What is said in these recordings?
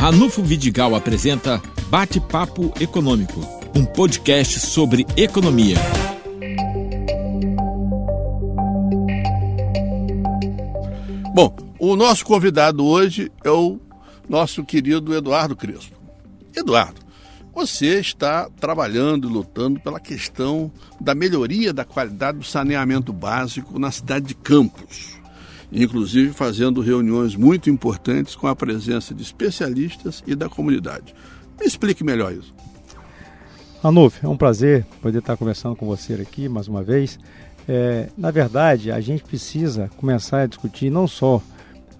Ranulfo Vidigal apresenta Bate-Papo Econômico, um podcast sobre economia. Bom, o nosso convidado hoje é o nosso querido Eduardo Crespo. Eduardo, você está trabalhando e lutando pela questão da melhoria da qualidade do saneamento básico na cidade de Campos inclusive fazendo reuniões muito importantes com a presença de especialistas e da comunidade. Me explique melhor isso. Anuf, é um prazer poder estar conversando com você aqui mais uma vez. É, na verdade, a gente precisa começar a discutir não só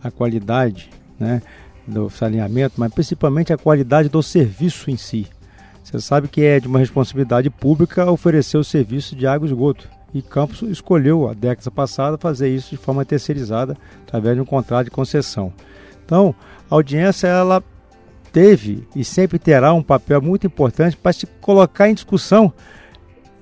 a qualidade né, do saneamento, mas principalmente a qualidade do serviço em si. Você sabe que é de uma responsabilidade pública oferecer o serviço de água e esgoto e Campos escolheu, a década passada, fazer isso de forma terceirizada, através de um contrato de concessão. Então, a audiência ela teve e sempre terá um papel muito importante para se colocar em discussão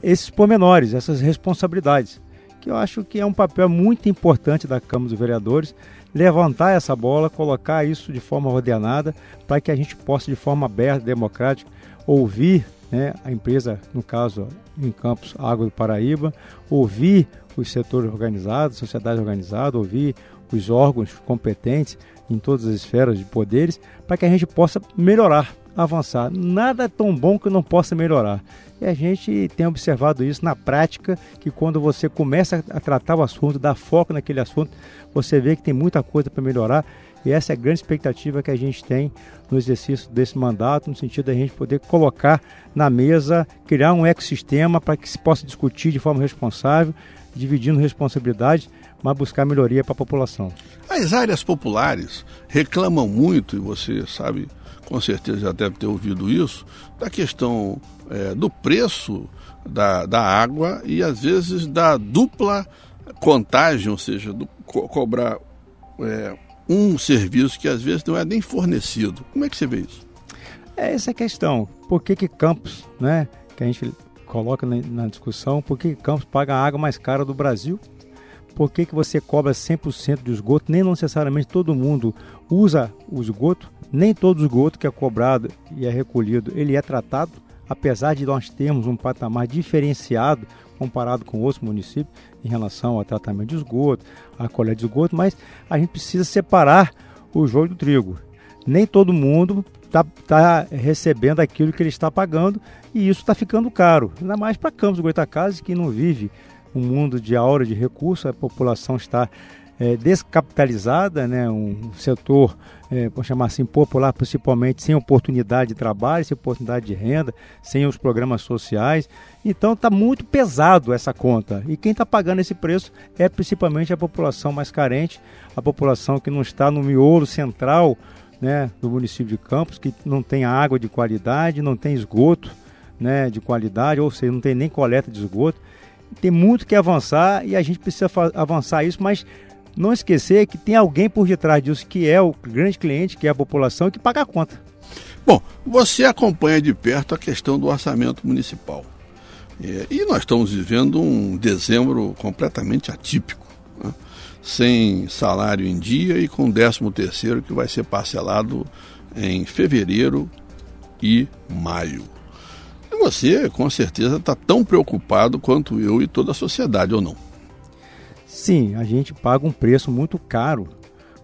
esses pormenores, essas responsabilidades, que eu acho que é um papel muito importante da Câmara dos Vereadores, levantar essa bola, colocar isso de forma ordenada, para que a gente possa, de forma aberta, democrática, ouvir né, a empresa, no caso em Campos Água do Paraíba, ouvir os setores organizados, sociedade organizada, ouvir os órgãos competentes em todas as esferas de poderes, para que a gente possa melhorar, avançar. Nada é tão bom que não possa melhorar. E a gente tem observado isso na prática, que quando você começa a tratar o assunto, dá foco naquele assunto, você vê que tem muita coisa para melhorar e essa é a grande expectativa que a gente tem no exercício desse mandato, no sentido da gente poder colocar na mesa, criar um ecossistema para que se possa discutir de forma responsável, dividindo responsabilidades, mas buscar melhoria para a população. As áreas populares reclamam muito, e você sabe, com certeza já deve ter ouvido isso, da questão é, do preço da, da água e às vezes da dupla contagem, ou seja, do, co cobrar é, um serviço que às vezes não é nem fornecido. Como é que você vê isso? É essa a questão. Por que, que Campos, né, que a gente coloca na, na discussão, por que Campos paga a água mais cara do Brasil? Por que, que você cobra 100% de esgoto? Nem necessariamente todo mundo usa o esgoto, nem todo esgoto que é cobrado e é recolhido, ele é tratado, apesar de nós termos um patamar diferenciado comparado com outros municípios em relação ao tratamento de esgoto, a coleta de esgoto, mas a gente precisa separar o joio do trigo. Nem todo mundo está tá recebendo aquilo que ele está pagando e isso está ficando caro. Ainda mais para Campos do Goitacazes, que não vive um mundo de aura de recursos, a população está é, descapitalizada, né? um setor, é, vamos chamar assim, popular, principalmente sem oportunidade de trabalho, sem oportunidade de renda, sem os programas sociais. Então está muito pesado essa conta. E quem está pagando esse preço é principalmente a população mais carente, a população que não está no miolo central né, do município de Campos, que não tem água de qualidade, não tem esgoto né, de qualidade, ou seja, não tem nem coleta de esgoto. Tem muito que avançar e a gente precisa avançar isso, mas não esquecer que tem alguém por detrás disso, que é o grande cliente, que é a população, que paga a conta. Bom, você acompanha de perto a questão do orçamento municipal. E nós estamos vivendo um dezembro completamente atípico, né? sem salário em dia e com 13 terceiro que vai ser parcelado em fevereiro e maio. Você, com certeza, está tão preocupado quanto eu e toda a sociedade, ou não? Sim, a gente paga um preço muito caro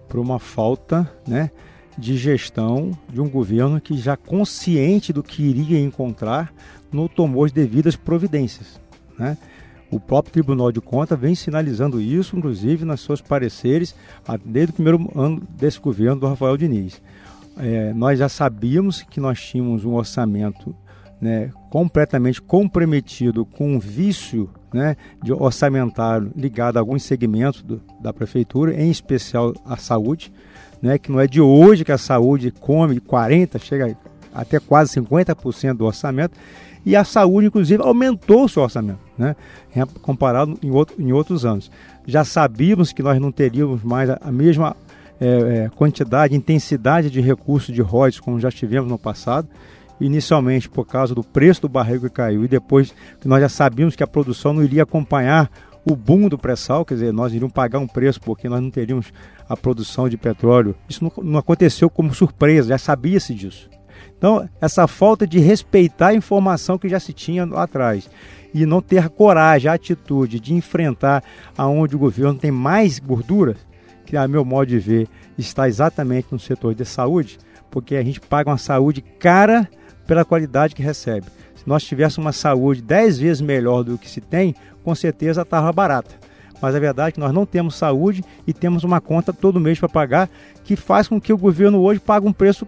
por uma falta né, de gestão de um governo que já consciente do que iria encontrar não tomou as devidas providências. Né? O próprio Tribunal de Contas vem sinalizando isso, inclusive nos seus pareceres, desde o primeiro ano desse governo do Rafael Diniz. É, nós já sabíamos que nós tínhamos um orçamento né, completamente comprometido com um vício né, de orçamentário ligado a alguns segmentos do, da prefeitura, em especial a saúde, né, que não é de hoje que a saúde come 40, chega até quase 50% do orçamento, e a saúde, inclusive, aumentou o seu orçamento, né, comparado em, outro, em outros anos. Já sabíamos que nós não teríamos mais a, a mesma é, é, quantidade, intensidade de recursos de royalties como já tivemos no passado, inicialmente por causa do preço do barril que caiu e depois que nós já sabíamos que a produção não iria acompanhar o boom do pré-sal, quer dizer, nós iríamos pagar um preço porque nós não teríamos a produção de petróleo. Isso não, não aconteceu como surpresa, já sabia-se disso. Então, essa falta de respeitar a informação que já se tinha lá atrás e não ter coragem, a atitude de enfrentar aonde o governo tem mais gordura, que a meu modo de ver está exatamente no setor de saúde, porque a gente paga uma saúde cara pela qualidade que recebe. Se nós tivéssemos uma saúde 10 vezes melhor do que se tem, com certeza estava barata. Mas a verdade é que nós não temos saúde e temos uma conta todo mês para pagar, que faz com que o governo hoje pague um preço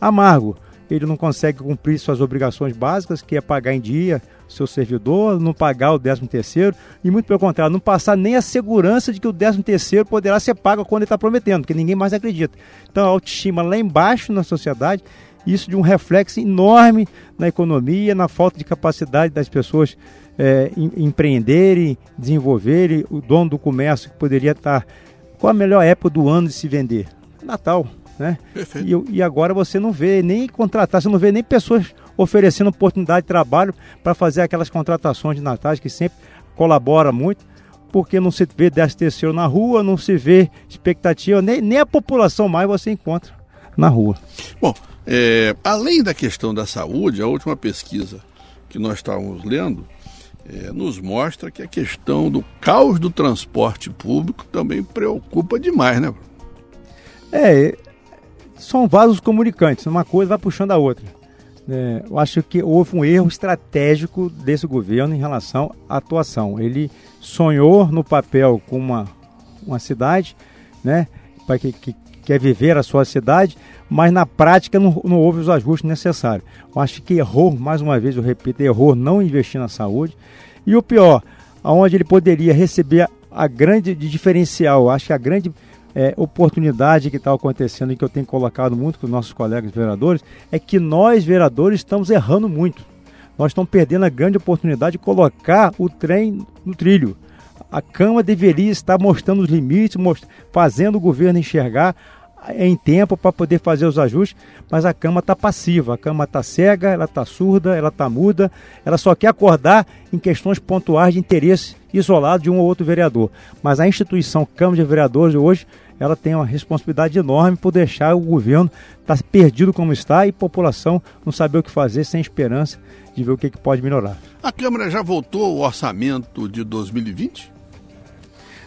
amargo. Ele não consegue cumprir suas obrigações básicas, que é pagar em dia seu servidor, não pagar o 13 terceiro e muito pelo contrário, não passar nem a segurança de que o 13 terceiro poderá ser pago quando ele está prometendo, porque ninguém mais acredita. Então a autoestima lá embaixo na sociedade isso de um reflexo enorme na economia, na falta de capacidade das pessoas é, empreenderem, desenvolverem, o dono do comércio que poderia estar. Qual a melhor época do ano de se vender? Natal, né? E, e agora você não vê nem contratar, você não vê nem pessoas oferecendo oportunidade de trabalho para fazer aquelas contratações de Natal que sempre colabora muito porque não se vê 10 terceiro na rua, não se vê expectativa, nem, nem a população mais você encontra na rua. Bom, é, além da questão da saúde, a última pesquisa que nós estávamos lendo é, nos mostra que a questão do caos do transporte público também preocupa demais, né? É, são vasos comunicantes, uma coisa vai puxando a outra. É, eu acho que houve um erro estratégico desse governo em relação à atuação. Ele sonhou no papel com uma, uma cidade, né, para que, que quer viver a sua cidade, mas na prática não, não houve os ajustes necessários. Eu acho que errou, mais uma vez eu repito, errou não investir na saúde. E o pior, aonde ele poderia receber a grande diferencial, acho que a grande é, oportunidade que está acontecendo e que eu tenho colocado muito com os nossos colegas vereadores é que nós, vereadores, estamos errando muito. Nós estamos perdendo a grande oportunidade de colocar o trem no trilho. A Câmara deveria estar mostrando os limites, most fazendo o governo enxergar em tempo para poder fazer os ajustes, mas a cama está passiva, a cama está cega, ela está surda, ela está muda, ela só quer acordar em questões pontuais de interesse isolado de um ou outro vereador. Mas a instituição Câmara de Vereadores hoje, ela tem uma responsabilidade enorme por deixar o governo estar tá perdido como está e a população não saber o que fazer sem esperança de ver o que, que pode melhorar. A Câmara já votou o orçamento de 2020?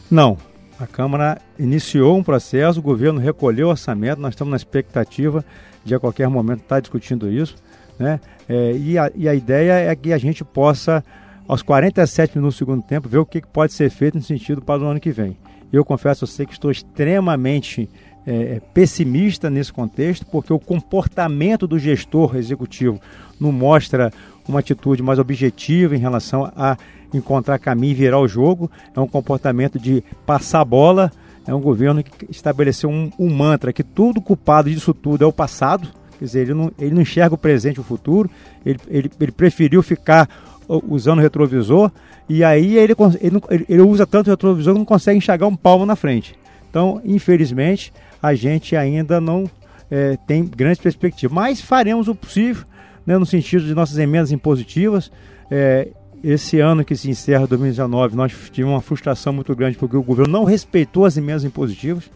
Não, a Câmara iniciou um processo, o governo recolheu o orçamento, nós estamos na expectativa de a qualquer momento estar discutindo isso. Né? É, e, a, e, a, ideia é que a gente possa, aos 47 minutos do segundo tempo, ver o que pode ser feito no sentido para o ano que vem. Eu confesso a você que estou extremamente é, pessimista nesse contexto, porque o comportamento do gestor executivo não mostra uma atitude mais objetiva em relação a encontrar caminho e virar o jogo. É um comportamento de passar a bola. É um governo que estabeleceu um, um mantra que tudo culpado disso tudo é o passado. Quer dizer, ele não, ele não enxerga o presente e o futuro. Ele, ele, ele preferiu ficar usando o retrovisor e aí ele, ele, ele usa tanto o retrovisor que não consegue enxergar um palmo na frente. Então, infelizmente, a gente ainda não é, tem grandes perspectivas. Mas faremos o possível, né, no sentido de nossas emendas impositivas. É, esse ano que se encerra 2019, nós tivemos uma frustração muito grande porque o governo não respeitou as emendas impositivas.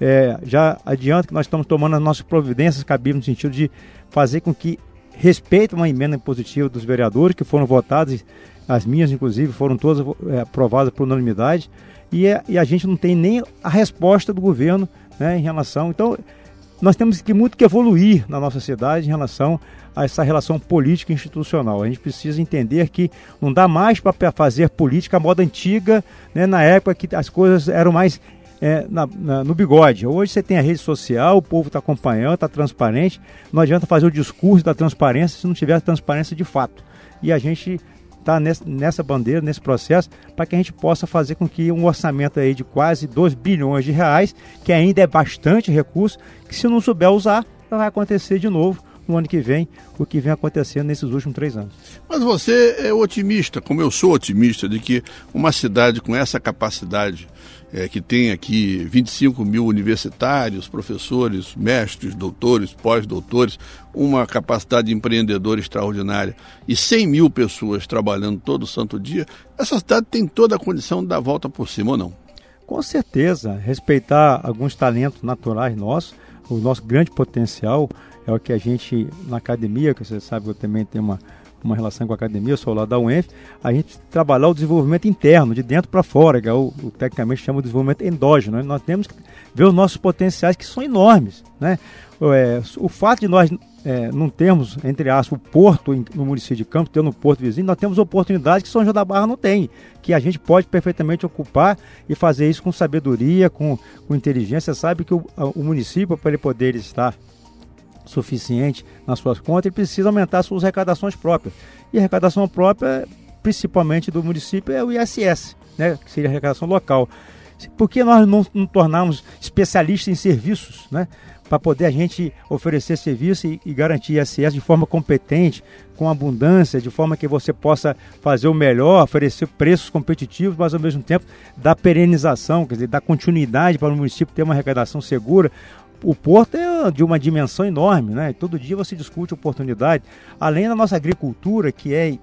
É, já adianto que nós estamos tomando as nossas providências cabíveis no sentido de fazer com que respeitem uma emenda impositiva dos vereadores que foram votadas, as minhas inclusive foram todas é, aprovadas por unanimidade, e, é, e, a gente não tem nem a resposta do governo né, em relação. Então, nós temos que muito que evoluir na nossa cidade em relação a essa relação política institucional. A gente precisa entender que não dá mais para fazer política à moda antiga, né, na época que as coisas eram mais é, na, na, no bigode. Hoje você tem a rede social, o povo está acompanhando, está transparente. Não adianta fazer o discurso da transparência se não tiver transparência de fato. E a gente está nessa bandeira, nesse processo, para que a gente possa fazer com que um orçamento aí de quase 2 bilhões de reais, que ainda é bastante recurso, que se não souber usar, vai acontecer de novo no ano que vem o que vem acontecendo nesses últimos três anos. Mas você é otimista, como eu sou otimista, de que uma cidade com essa capacidade, é, que tem aqui 25 mil universitários, professores, mestres, doutores, pós-doutores, uma capacidade empreendedora extraordinária e 100 mil pessoas trabalhando todo santo dia, essa cidade tem toda a condição de dar a volta por cima ou não? Com certeza, respeitar alguns talentos naturais nossos, o nosso grande potencial é o que a gente, na academia, que você sabe que eu também tenho uma, uma relação com a academia, eu sou lá da UENF, a gente trabalhar o desenvolvimento interno, de dentro para fora, que é o, o tecnicamente chama de desenvolvimento endógeno. Né? Nós temos que ver os nossos potenciais que são enormes. Né? É, o fato de nós é, não termos, entre aspas, o porto no município de Campos, tendo um porto vizinho, nós temos oportunidades que São João da Barra não tem, que a gente pode perfeitamente ocupar e fazer isso com sabedoria, com, com inteligência. Sabe que o, o município, para ele poder estar suficiente nas suas contas, ele precisa aumentar suas arrecadações próprias. E a arrecadação própria, principalmente do município, é o ISS, né, que seria a arrecadação local. Por que nós não, não tornarmos especialistas em serviços, né? para poder a gente oferecer serviço e, e, garantir ISS de forma competente, com abundância, de forma que você possa fazer o melhor, oferecer preços competitivos, mas ao mesmo tempo dar perenização, quer dizer, dar continuidade para o município ter uma arrecadação segura. O porto é de uma dimensão enorme, né? Todo dia você discute oportunidade. Além da nossa agricultura, que é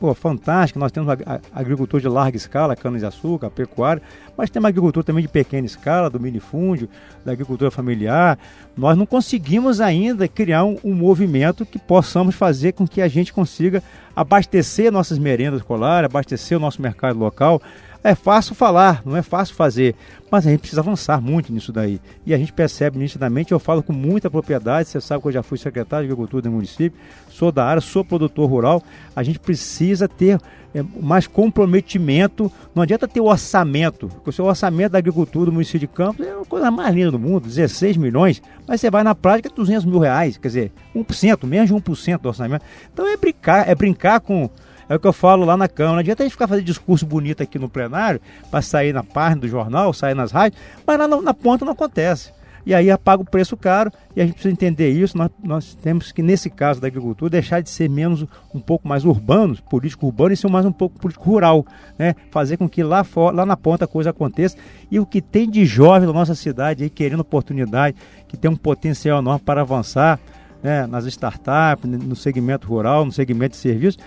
pô, fantástica. Nós temos agricultura de larga escala, cana-de-açúcar, pecuária, mas temos agricultura também de pequena escala, do minifúndio, da agricultura familiar. Nós não conseguimos ainda criar um, um movimento que possamos fazer com que a gente consiga abastecer nossas merendas escolares, abastecer o nosso mercado local. É fácil falar, não é fácil fazer, mas a gente precisa avançar muito nisso daí. E a gente percebe nitidamente, eu falo com muita propriedade, você sabe que eu já fui secretário de Agricultura do município, sou da área, sou produtor rural, a gente precisa ter é, mais comprometimento, não adianta ter o orçamento, porque o seu orçamento da agricultura do município de Campos é a coisa mais linda do mundo, 16 milhões, mas você vai na prática 200 mil reais, quer dizer, 1%, menos de 1% do orçamento. Então é brincar, é brincar com é o que eu falo lá na Câmara. Não adianta a gente ficar fazendo discurso bonito aqui no plenário, para sair na página do jornal, sair nas rádios, mas lá na, na ponta não acontece. E aí apaga o preço caro e a gente precisa entender isso. Nós, nós temos que, nesse caso da agricultura, deixar de ser menos um pouco mais urbanos, político urbano, e ser mais um pouco político rural. Né? Fazer com que lá, fora, lá na ponta a coisa aconteça. E o que tem de jovem na nossa cidade aí querendo oportunidade, que tem um potencial enorme para avançar né? nas startups, no segmento rural, no segmento de serviços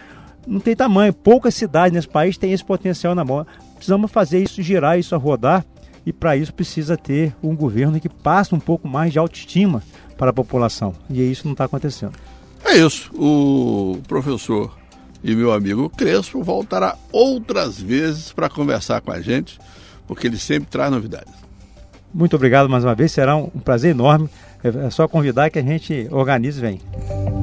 não tem tamanho. Poucas cidades nesse país têm esse potencial na mão. Precisamos fazer isso girar, isso a rodar, e para isso precisa ter um governo que passe um pouco mais de autoestima para a população. E isso não está acontecendo. É isso. O professor e meu amigo Crespo voltará outras vezes para conversar com a gente, porque ele sempre traz novidades. Muito obrigado mais uma vez, será um prazer enorme. É só convidar que a gente organize e vem.